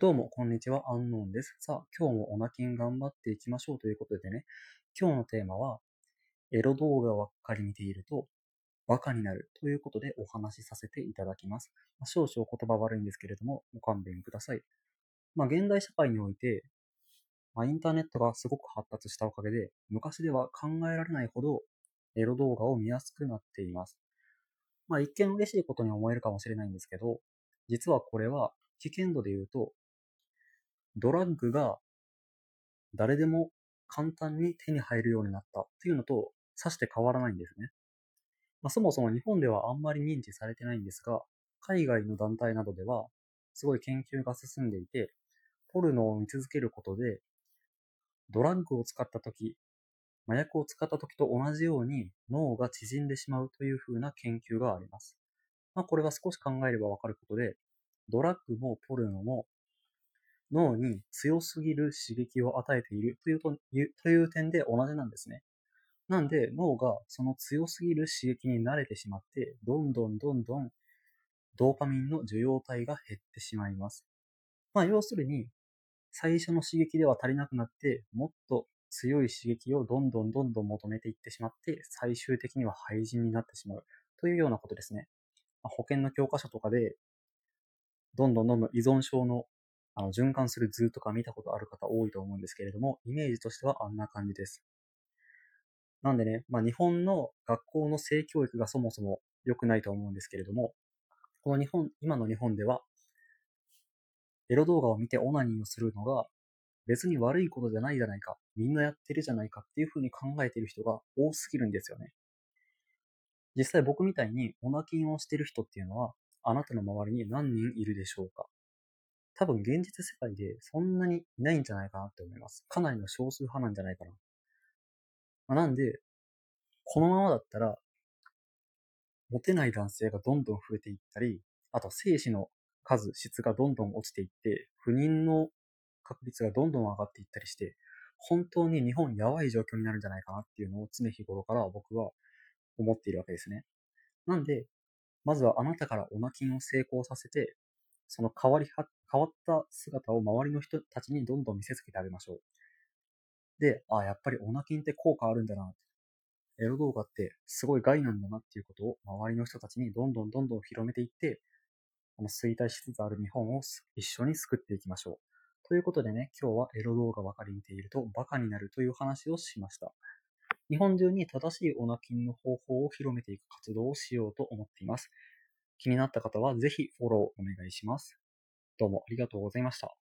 どうも、こんにちは、アンノーンです。さあ、今日もオナキン頑張っていきましょうということでね、今日のテーマは、エロ動画ばっかり見ていると、バカになるということでお話しさせていただきます。まあ少々言葉悪いんですけれども、ご勘弁ください。まあ、現代社会において、まあ、インターネットがすごく発達したおかげで、昔では考えられないほど、エロ動画を見やすくなっています。まあ、一見嬉しいことに思えるかもしれないんですけど、実はこれは危険度で言うと、ドラッグが誰でも簡単に手に入るようになったっていうのと、さして変わらないんですね。まあ、そもそも日本ではあんまり認知されてないんですが、海外の団体などでは、すごい研究が進んでいて、ポルノを見続けることで、ドラッグを使った時、麻薬を使った時と同じように脳が縮んでしまうというふうな研究があります。まあ、これは少し考えればわかることで、ドラッグもポルノも脳に強すぎる刺激を与えているというとという点で同じなんですね。なんで脳がその強すぎる刺激に慣れてしまって、どんどんどんどんドーパミンの受容体が減ってしまいます。まあ要するに、最初の刺激では足りなくなって、もっと強い刺激をどんどんどんどん求めていってしまって、最終的には廃人になってしまうというようなことですね。まあ保険の教科書とかで、どんどんどんどん依存症のあの循環する図とか見たことある方多いと思うんですけれども、イメージとしてはあんな感じです。なんでね、まあ、日本の学校の性教育がそもそも良くないと思うんですけれども、この日本、今の日本では、エロ動画を見てオナニーをするのが別に悪いことじゃないじゃないか、みんなやってるじゃないかっていうふうに考えてる人が多すぎるんですよね。実際僕みたいにオナキンをしてる人っていうのは、あなたの周りに何人いるでしょうか？多分現実世界でそんなにいないんじゃないかなって思います。かなりの少数派なんじゃないかな。まあ、なんで、このままだったら、モテない男性がどんどん増えていったり、あと精子の数、質がどんどん落ちていって、不妊の確率がどんどん上がっていったりして、本当に日本やばい状況になるんじゃないかなっていうのを常日頃から僕は思っているわけですね。なんで、まずはあなたからオナキンを成功させて、その変わりは、変わった姿を周りの人たちにどんどん見せつけてあげましょう。で、あ、やっぱりオナキンって効果あるんだな。エロ動画ってすごい害なんだなっていうことを周りの人たちにどんどんどんどん広めていって、この衰退しつつある日本を一緒に救っていきましょう。ということでね、今日はエロ動画ばかり見ているとバカになるという話をしました。日本中に正しいオナキンの方法を広めていく活動をしようと思っています。気になった方はぜひフォローお願いします。どうもありがとうございました。